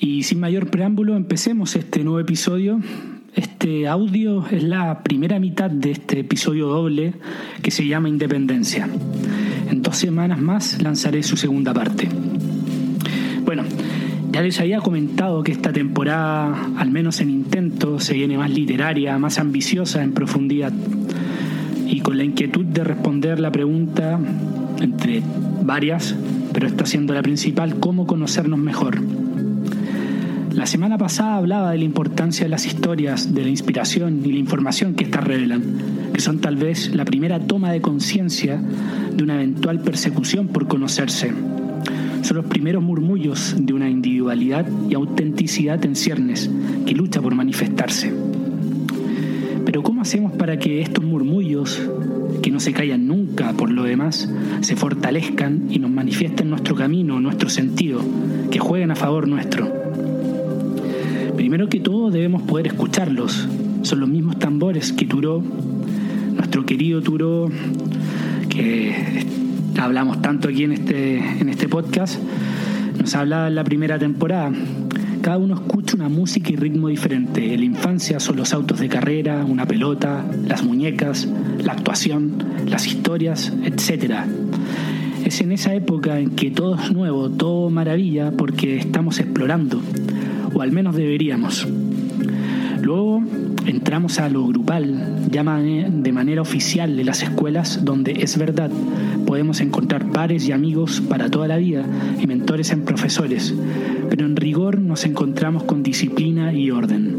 Y sin mayor preámbulo, empecemos este nuevo episodio. Este audio es la primera mitad de este episodio doble que se llama Independencia. En dos semanas más lanzaré su segunda parte. Ya les había comentado que esta temporada, al menos en intento, se viene más literaria, más ambiciosa en profundidad y con la inquietud de responder la pregunta, entre varias, pero esta siendo la principal, ¿cómo conocernos mejor? La semana pasada hablaba de la importancia de las historias, de la inspiración y la información que éstas revelan, que son tal vez la primera toma de conciencia de una eventual persecución por conocerse. Son los primeros murmullos de una individualidad y autenticidad en ciernes que lucha por manifestarse. Pero ¿cómo hacemos para que estos murmullos, que no se callan nunca por lo demás, se fortalezcan y nos manifiesten nuestro camino, nuestro sentido, que jueguen a favor nuestro? Primero que todo debemos poder escucharlos. Son los mismos tambores que Turó, nuestro querido Turó, que hablamos tanto aquí en este, en este podcast, nos hablaba en la primera temporada. Cada uno escucha una música y ritmo diferente. En la infancia son los autos de carrera, una pelota, las muñecas, la actuación, las historias, etc. Es en esa época en que todo es nuevo, todo maravilla, porque estamos explorando o al menos deberíamos. Luego entramos a lo grupal, ya de manera oficial de las escuelas, donde es verdad, podemos encontrar pares y amigos para toda la vida y mentores en profesores, pero en rigor nos encontramos con disciplina y orden.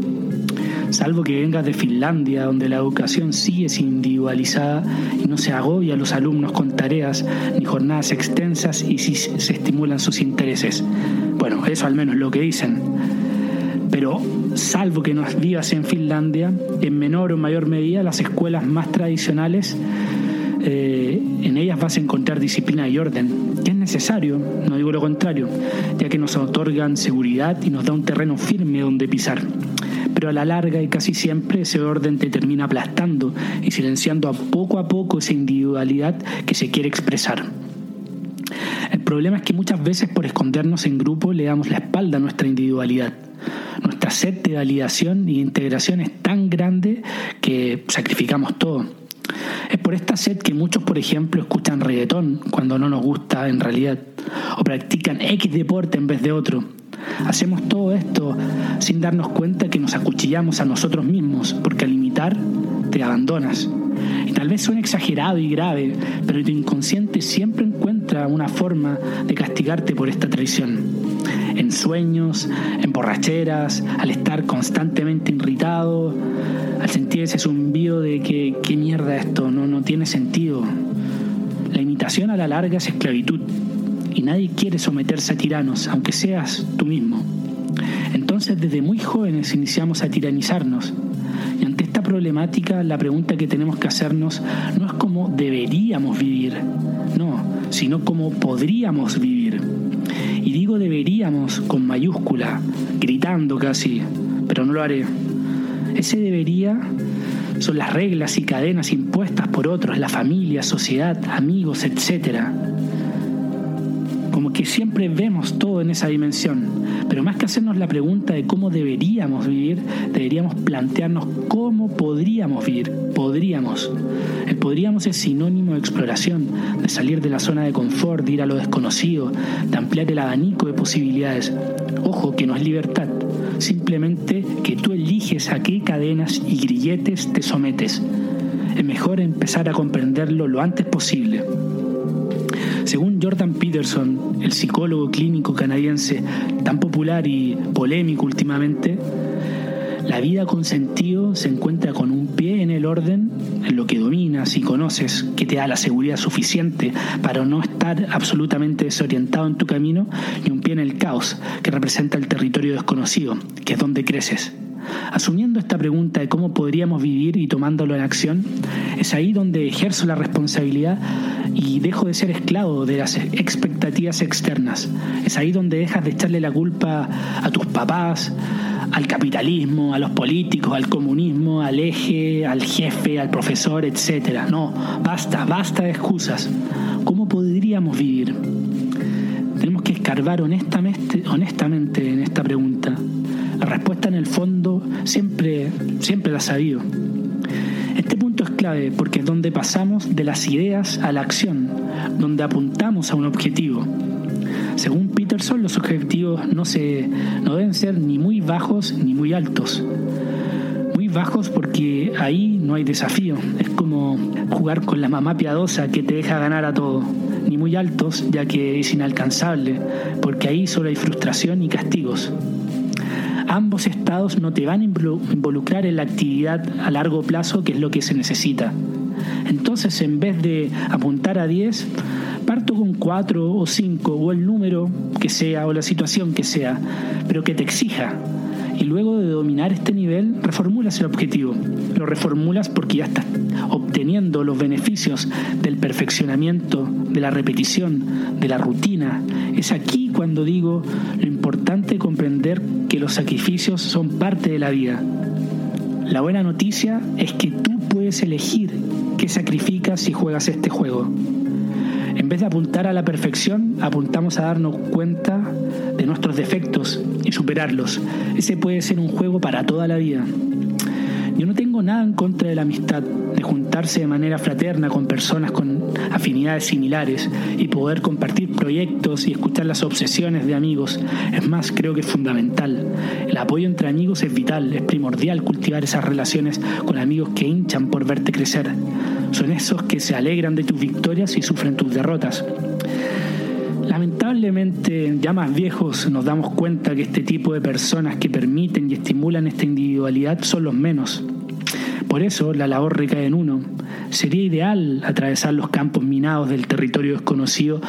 Salvo que vengas de Finlandia, donde la educación sigue individualizada y no se agobia a los alumnos con tareas ni jornadas extensas y si se estimulan sus intereses. Bueno, eso al menos es lo que dicen pero salvo que nos vivas en Finlandia, en menor o mayor medida las escuelas más tradicionales, eh, en ellas vas a encontrar disciplina y orden, que es necesario, no digo lo contrario, ya que nos otorgan seguridad y nos da un terreno firme donde pisar. Pero a la larga y casi siempre ese orden te termina aplastando y silenciando a poco a poco esa individualidad que se quiere expresar. El problema es que muchas veces por escondernos en grupo le damos la espalda a nuestra individualidad nuestra sed de validación y integración es tan grande que sacrificamos todo. Es por esta sed que muchos, por ejemplo, escuchan reggaetón cuando no nos gusta en realidad, o practican X deporte en vez de otro. Hacemos todo esto sin darnos cuenta que nos acuchillamos a nosotros mismos, porque al imitar te abandonas. Y tal vez suene exagerado y grave, pero tu inconsciente siempre encuentra una forma de castigarte por esta traición en sueños, en borracheras, al estar constantemente irritado, al sentir ese zumbido de que qué mierda esto, no, no tiene sentido. La imitación a la larga es esclavitud y nadie quiere someterse a tiranos, aunque seas tú mismo. Entonces desde muy jóvenes iniciamos a tiranizarnos. Y ante esta problemática la pregunta que tenemos que hacernos no es cómo deberíamos vivir, no, sino cómo podríamos vivir. Deberíamos con mayúscula, gritando casi, pero no lo haré. Ese debería son las reglas y cadenas impuestas por otros, la familia, sociedad, amigos, etc. Como que siempre vemos todo en esa dimensión, pero más que hacernos la pregunta de cómo deberíamos vivir, deberíamos plantearnos cómo podríamos vivir, podríamos. El podríamos es sinónimo de exploración, de salir de la zona de confort, de ir a lo desconocido, de ampliar el abanico de posibilidades. Ojo, que no es libertad, simplemente que tú eliges a qué cadenas y grilletes te sometes. Es mejor empezar a comprenderlo lo antes posible. Según Jordan Peterson, el psicólogo clínico canadiense tan popular y polémico últimamente, la vida con sentido se encuentra con un pie en el orden, en lo que dominas y conoces, que te da la seguridad suficiente para no estar absolutamente desorientado en tu camino, y un pie en el caos, que representa el territorio desconocido, que es donde creces. Asumiendo esta pregunta de cómo podríamos vivir y tomándolo en acción, es ahí donde ejerzo la responsabilidad y dejo de ser esclavo de las expectativas externas. Es ahí donde dejas de echarle la culpa a tus papás, al capitalismo, a los políticos, al comunismo, al eje, al jefe, al profesor, etc. No, basta, basta de excusas. ¿Cómo podríamos vivir? Tenemos que escarbar honestamente, honestamente en esta pregunta. La respuesta en el fondo siempre, siempre la ha sabido. Este punto es clave porque es donde pasamos de las ideas a la acción, donde apuntamos a un objetivo. Según Peterson, los objetivos no, se, no deben ser ni muy bajos ni muy altos. Muy bajos porque ahí no hay desafío. Es como jugar con la mamá piadosa que te deja ganar a todo. Ni muy altos, ya que es inalcanzable, porque ahí solo hay frustración y castigos ambos estados no te van a involucrar en la actividad a largo plazo, que es lo que se necesita. Entonces, en vez de apuntar a 10, parto con 4 o 5 o el número que sea o la situación que sea, pero que te exija. Y luego de dominar este nivel, reformulas el objetivo. Lo reformulas porque ya estás obteniendo los beneficios del perfeccionamiento, de la repetición, de la rutina. Es aquí cuando digo lo importante comprender que los sacrificios son parte de la vida. La buena noticia es que tú puedes elegir qué sacrificas si juegas este juego. En vez de apuntar a la perfección, apuntamos a darnos cuenta de nuestros defectos y superarlos. Ese puede ser un juego para toda la vida. Yo no tengo nada en contra de la amistad, de juntarse de manera fraterna con personas con afinidades similares y poder compartir proyectos y escuchar las obsesiones de amigos. Es más, creo que es fundamental. El apoyo entre amigos es vital, es primordial cultivar esas relaciones con amigos que hinchan por verte crecer. Son esos que se alegran de tus victorias y sufren tus derrotas. Lamentablemente, ya más viejos, nos damos cuenta que este tipo de personas que permiten y estimulan esta individualidad son los menos. Por eso, la labor recae en uno. Sería ideal atravesar los campos minados del territorio desconocido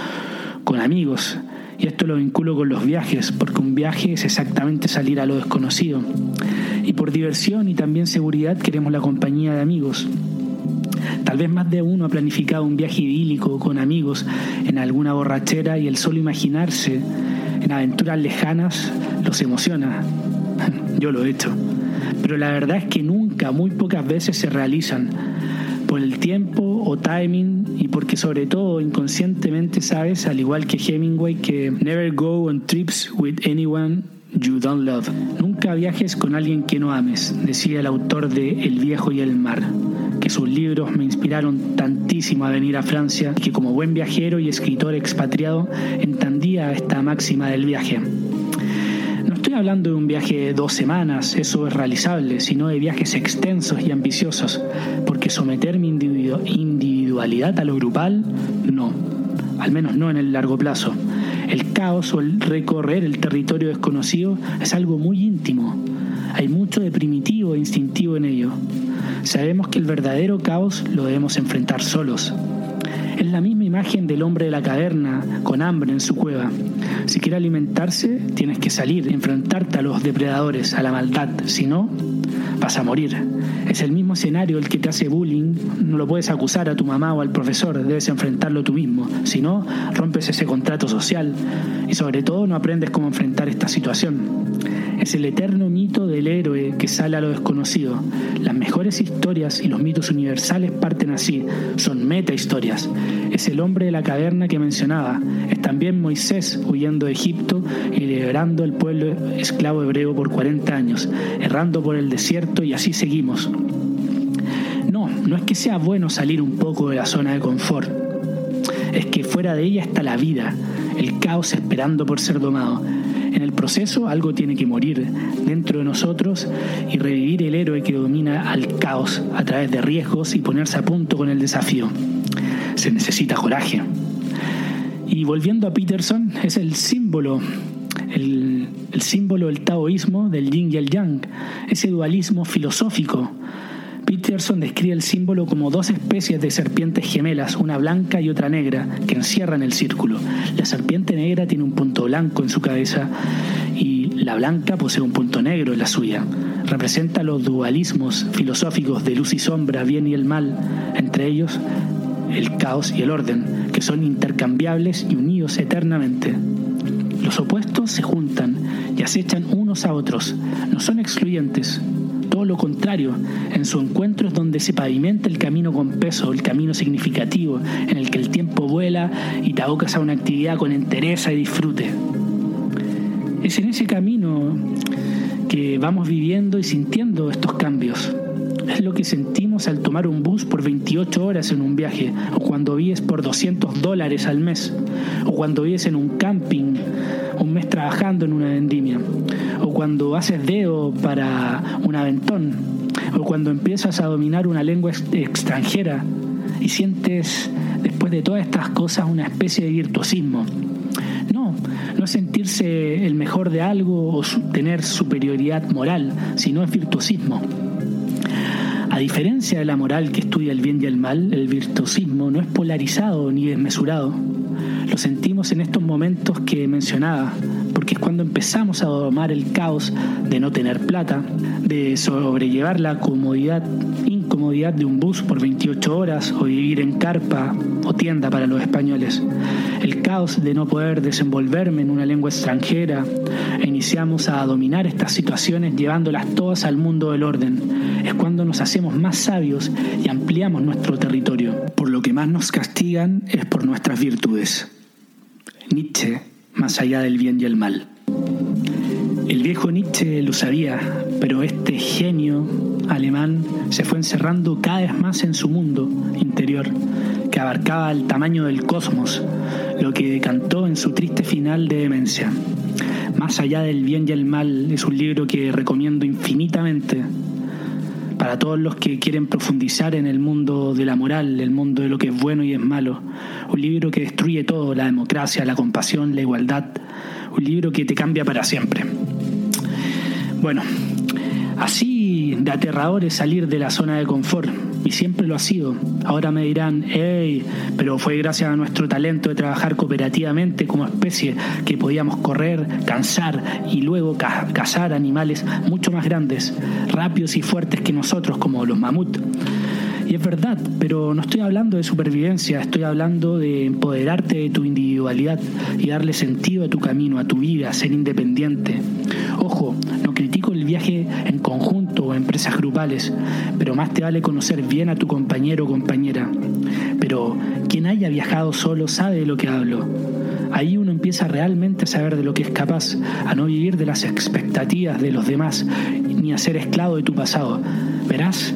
con amigos. Y esto lo vinculo con los viajes, porque un viaje es exactamente salir a lo desconocido. Y por diversión y también seguridad queremos la compañía de amigos. Tal vez más de uno ha planificado un viaje idílico con amigos en alguna borrachera y el solo imaginarse en aventuras lejanas los emociona. Yo lo he hecho. Pero la verdad es que nunca, muy pocas veces se realizan por el tiempo o timing y porque sobre todo inconscientemente sabes, al igual que Hemingway, que never go on trips with anyone you don't love. Nunca viajes con alguien que no ames, decía el autor de El viejo y el mar que sus libros me inspiraron tantísimo a venir a Francia que como buen viajero y escritor expatriado entendía esta máxima del viaje. No estoy hablando de un viaje de dos semanas, eso es realizable, sino de viajes extensos y ambiciosos, porque someter mi individualidad a lo grupal, no, al menos no en el largo plazo. El caos o el recorrer el territorio desconocido es algo muy íntimo. Hay mucho de primitivo e instintivo en ello. Sabemos que el verdadero caos lo debemos enfrentar solos. Es la misma imagen del hombre de la caverna con hambre en su cueva. Si quiere alimentarse, tienes que salir, enfrentarte a los depredadores, a la maldad. Si no, vas a morir. Es el mismo escenario el que te hace bullying. No lo puedes acusar a tu mamá o al profesor, debes enfrentarlo tú mismo. Si no, rompes ese contrato social y sobre todo no aprendes cómo enfrentar esta situación. Es el eterno mito del héroe que sale a lo desconocido. Las mejores historias y los mitos universales parten así, son meta historias. Es el hombre de la caverna que mencionaba. Es también Moisés huyendo de Egipto y liberando al pueblo esclavo hebreo por 40 años, errando por el desierto y así seguimos. No, no es que sea bueno salir un poco de la zona de confort. Es que fuera de ella está la vida, el caos esperando por ser domado en el proceso algo tiene que morir dentro de nosotros y revivir el héroe que domina al caos a través de riesgos y ponerse a punto con el desafío. Se necesita coraje. Y volviendo a Peterson, es el símbolo, el, símbolo del taoísmo del yin y el yang, ese dualismo filosófico Peterson describe el símbolo como dos especies de serpientes gemelas, una blanca y otra negra, que encierran el círculo. La serpiente negra tiene un punto blanco en su cabeza y la blanca posee un punto negro en la suya. Representa los dualismos filosóficos de luz y sombra, bien y el mal, entre ellos el caos y el orden, que son intercambiables y unidos eternamente. Los opuestos se juntan y acechan unos a otros. No son excluyentes. Todo lo contrario, en su encuentro es donde se pavimenta el camino con peso, el camino significativo, en el que el tiempo vuela y te abocas a una actividad con entereza y disfrute. Es en ese camino que vamos viviendo y sintiendo estos cambios. Es lo que sentimos al tomar un bus por 28 horas en un viaje, o cuando vives por 200 dólares al mes, o cuando vives en un camping un mes trabajando en una vendimia, o cuando haces dedo para un aventón, o cuando empiezas a dominar una lengua extranjera y sientes después de todas estas cosas una especie de virtuosismo. No, no sentirse el mejor de algo o tener superioridad moral, sino es virtuosismo. A diferencia de la moral que estudia el bien y el mal, el virtuosismo no es polarizado ni desmesurado. Lo sentimos en estos momentos que mencionaba, porque es cuando empezamos a domar el caos de no tener plata, de sobrellevar la comodidad, incomodidad de un bus por 28 horas o vivir en carpa o tienda para los españoles, el caos de no poder desenvolverme en una lengua extranjera e iniciamos a dominar estas situaciones llevándolas todas al mundo del orden. Es cuando nos hacemos más sabios y ampliamos nuestro territorio. Por lo que más nos castigan es por nuestras virtudes. Nietzsche más allá del bien y el mal. El viejo Nietzsche lo sabía, pero este genio alemán se fue encerrando cada vez más en su mundo interior, que abarcaba el tamaño del cosmos, lo que decantó en su triste final de demencia. Más allá del bien y el mal es un libro que recomiendo infinitamente para todos los que quieren profundizar en el mundo de la moral, el mundo de lo que es bueno y es malo. Un libro que destruye todo, la democracia, la compasión, la igualdad. Un libro que te cambia para siempre. Bueno, así de aterrador es salir de la zona de confort y siempre lo ha sido. Ahora me dirán, hey, pero fue gracias a nuestro talento de trabajar cooperativamente como especie que podíamos correr, cansar y luego cazar animales mucho más grandes, rápidos y fuertes que nosotros, como los mamut. Y es verdad, pero no estoy hablando de supervivencia, estoy hablando de empoderarte de tu individualidad y darle sentido a tu camino, a tu vida, ser independiente. Ojo, no viaje en conjunto o empresas grupales, pero más te vale conocer bien a tu compañero o compañera. Pero quien haya viajado solo sabe de lo que hablo. Ahí uno empieza realmente a saber de lo que es capaz, a no vivir de las expectativas de los demás, ni a ser esclavo de tu pasado. Verás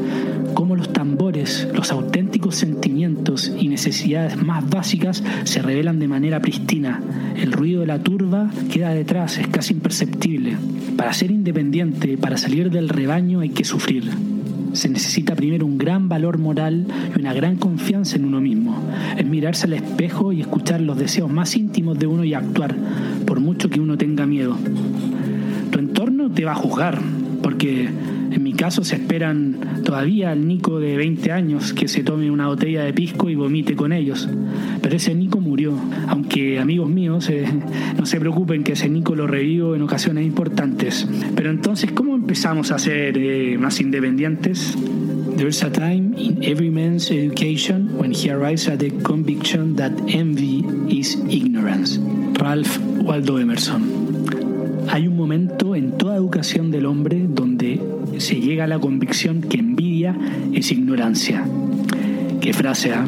cómo los tambores, los auténticos sentimientos y necesidades más básicas se revelan de manera pristina. El ruido de la turba queda detrás, es casi imperceptible. Para ser independiente, para salir del rebaño hay que sufrir. Se necesita primero un gran valor moral y una gran confianza en uno mismo. Es mirarse al espejo y escuchar los deseos más íntimos de uno y actuar, por mucho que uno tenga miedo. Tu entorno te va a juzgar, porque en mi caso se esperan todavía al Nico de 20 años que se tome una botella de pisco y vomite con ellos. Pero ese Nico murió, aunque amigos míos, eh, no se preocupen que ese Nico lo revivo en ocasiones importantes. Pero entonces, ¿cómo empezamos a ser eh, más independientes? There's a time in every man's education when he arrives at the conviction that envy is ignorance. Ralph Waldo Emerson. Hay un momento en toda educación del hombre donde se llega a la convicción que envidia es ignorancia. Qué frase, ¿ah?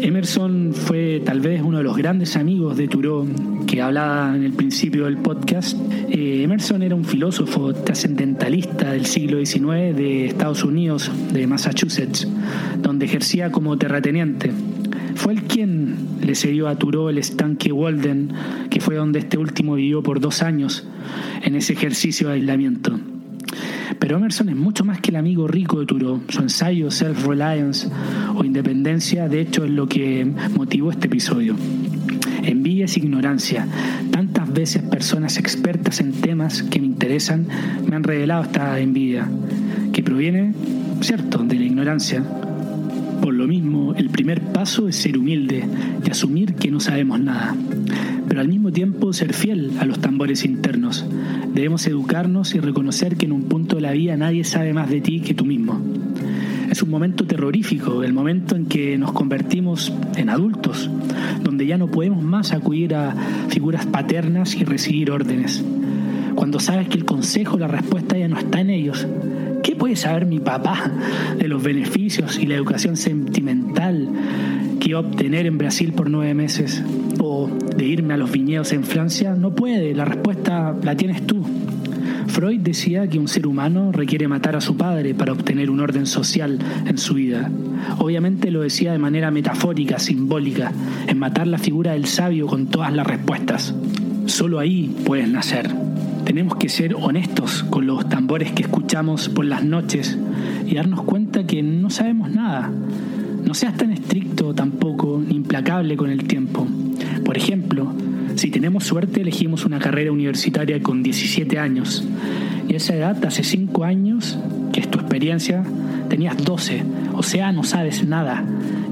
Emerson fue tal vez uno de los grandes amigos de Thoreau que hablaba en el principio del podcast. Eh, Emerson era un filósofo trascendentalista del siglo XIX de Estados Unidos, de Massachusetts, donde ejercía como terrateniente. Fue el quien le cedió a Thoreau el estanque Walden, que fue donde este último vivió por dos años en ese ejercicio de aislamiento. Pero Emerson es mucho más que el amigo rico de Thoreau. Su ensayo Self-Reliance o Independencia, de hecho, es lo que motivó este episodio. Envidia es ignorancia. Tantas veces personas expertas en temas que me interesan me han revelado esta envidia, que proviene, cierto, de la ignorancia, por lo mismo, el primer paso es ser humilde y asumir que no sabemos nada, pero al mismo tiempo ser fiel a los tambores internos. Debemos educarnos y reconocer que en un punto de la vida nadie sabe más de ti que tú mismo. Es un momento terrorífico, el momento en que nos convertimos en adultos, donde ya no podemos más acudir a figuras paternas y recibir órdenes. Cuando sabes que el consejo, la respuesta ya no está en ellos. ¿Qué puede saber mi papá de los beneficios y la educación sentimental que iba obtener en Brasil por nueve meses? ¿O de irme a los viñedos en Francia? No puede, la respuesta la tienes tú. Freud decía que un ser humano requiere matar a su padre para obtener un orden social en su vida. Obviamente lo decía de manera metafórica, simbólica, en matar la figura del sabio con todas las respuestas. Solo ahí puedes nacer. Tenemos que ser honestos con los tambores que escuchamos por las noches y darnos cuenta que no sabemos nada. No seas tan estricto tampoco, ni implacable con el tiempo. Por ejemplo, si tenemos suerte, elegimos una carrera universitaria con 17 años. Y esa edad, hace 5 años, que es tu experiencia, tenías 12. O sea, no sabes nada.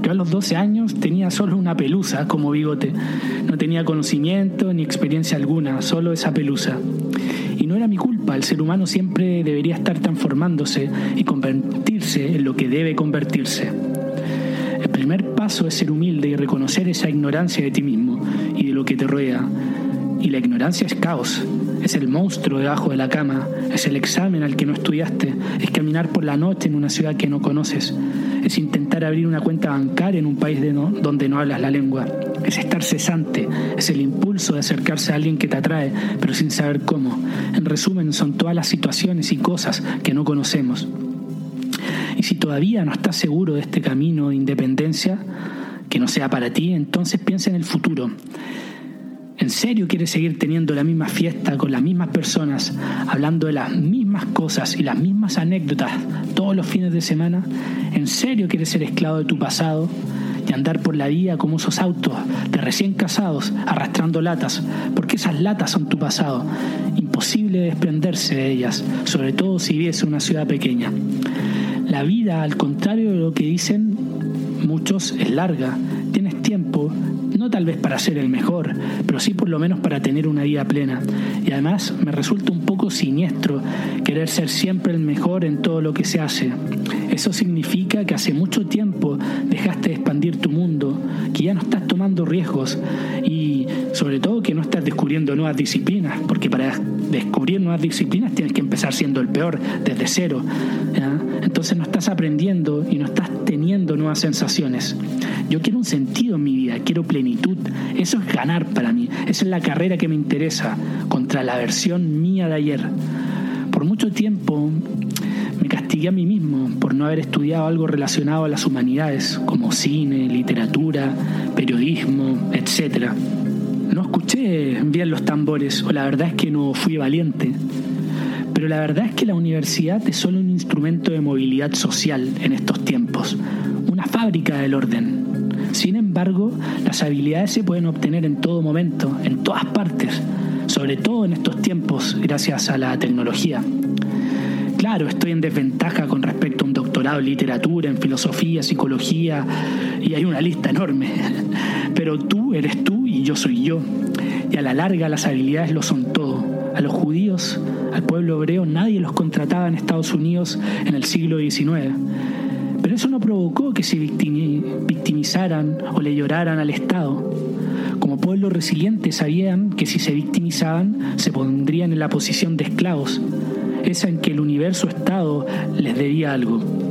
Yo a los 12 años tenía solo una pelusa como bigote. No tenía conocimiento ni experiencia alguna, solo esa pelusa. Y no era mi culpa, el ser humano siempre debería estar transformándose y convertirse en lo que debe convertirse. El primer paso es ser humilde y reconocer esa ignorancia de ti mismo y de lo que te rodea. Y la ignorancia es caos, es el monstruo debajo de la cama, es el examen al que no estudiaste, es caminar por la noche en una ciudad que no conoces, es intentar abrir una cuenta bancaria en un país donde no hablas la lengua, es estar cesante, es el impulso de acercarse a alguien que te atrae, pero sin saber cómo. En resumen, son todas las situaciones y cosas que no conocemos. Y si todavía no estás seguro de este camino de independencia, que no sea para ti, entonces piensa en el futuro. ¿En serio quieres seguir teniendo la misma fiesta con las mismas personas, hablando de las mismas cosas y las mismas anécdotas todos los fines de semana? ¿En serio quieres ser esclavo de tu pasado y andar por la vida como esos autos de recién casados arrastrando latas? Porque esas latas son tu pasado. Imposible desprenderse de ellas, sobre todo si vives en una ciudad pequeña. La vida, al contrario de lo que dicen muchos, es larga. Tiempo, no tal vez para ser el mejor, pero sí por lo menos para tener una vida plena. Y además me resulta un poco siniestro querer ser siempre el mejor en todo lo que se hace. Eso significa que hace mucho tiempo dejaste de expandir tu mundo, que ya no estás tomando riesgos y sobre todo que no estás descubriendo nuevas disciplinas, porque para descubrir nuevas disciplinas tienes que empezar siendo el peor desde cero. Entonces no estás aprendiendo y no estás teniendo nuevas sensaciones. Yo quiero un sentido en mi vida, quiero plenitud. Eso es ganar para mí. Esa es la carrera que me interesa contra la versión mía de ayer. Por mucho tiempo me castigué a mí mismo por no haber estudiado algo relacionado a las humanidades, como cine, literatura, periodismo, etc. No escuché bien los tambores, o la verdad es que no fui valiente. Pero la verdad es que la universidad es solo un instrumento de movilidad social en estos tiempos, una fábrica del orden. Sin embargo, las habilidades se pueden obtener en todo momento, en todas partes, sobre todo en estos tiempos gracias a la tecnología. Claro, estoy en desventaja con respecto a un doctorado en literatura, en filosofía, psicología, y hay una lista enorme. Pero tú eres tú y yo soy yo. Y a la larga las habilidades lo son todo. A los judíos, al pueblo hebreo, nadie los contrataba en Estados Unidos en el siglo XIX. Pero eso no provocó que se victimizaran o le lloraran al Estado. Como pueblo resiliente sabían que si se victimizaban se pondrían en la posición de esclavos, esa en que el universo Estado les debía algo.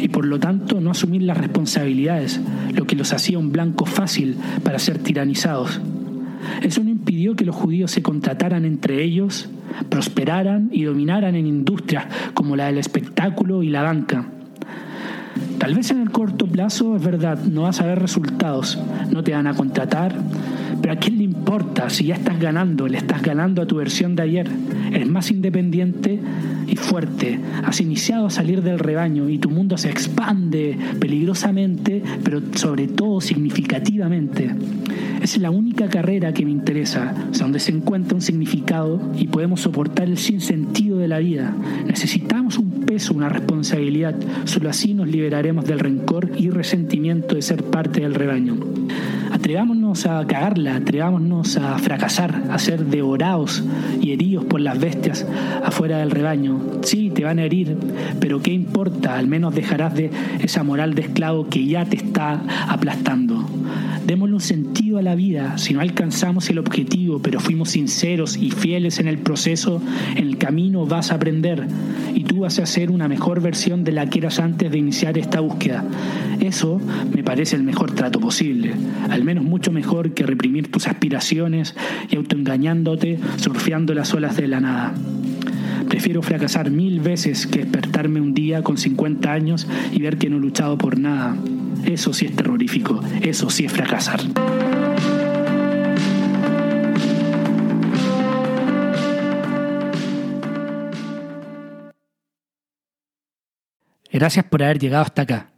Y por lo tanto no asumir las responsabilidades, lo que los hacía un blanco fácil para ser tiranizados. Eso no impidió que los judíos se contrataran entre ellos, prosperaran y dominaran en industrias como la del espectáculo y la banca. Tal vez en el corto plazo es verdad, no vas a ver resultados, no te van a contratar, pero ¿a quién le importa si ya estás ganando? Le estás ganando a tu versión de ayer. Eres más independiente y fuerte. Has iniciado a salir del rebaño y tu mundo se expande peligrosamente, pero sobre todo significativamente. Es la única carrera que me interesa, donde se encuentra un significado y podemos soportar el sinsentido de la vida. Necesitamos un peso, una responsabilidad. Solo así nos liberaremos del rencor y resentimiento de ser parte del rebaño. Atrevámonos a cagarla, atrevámonos a fracasar, a ser devorados y heridos por las bestias afuera del rebaño. Sí, te van a herir, pero ¿qué importa? Al menos dejarás de esa moral de esclavo que ya te está aplastando. Démosle un sentido a la vida. Si no alcanzamos el objetivo, pero fuimos sinceros y fieles en el proceso, en el camino vas a aprender y tú vas a ser una mejor versión de la que eras antes de iniciar esta búsqueda. Eso me parece el mejor trato posible, al menos mucho mejor que reprimir tus aspiraciones y autoengañándote surfeando las olas de la nada. Prefiero fracasar mil veces que despertarme un día con 50 años y ver que no he luchado por nada. Eso sí es terrorífico, eso sí es fracasar. Gracias por haber llegado hasta acá.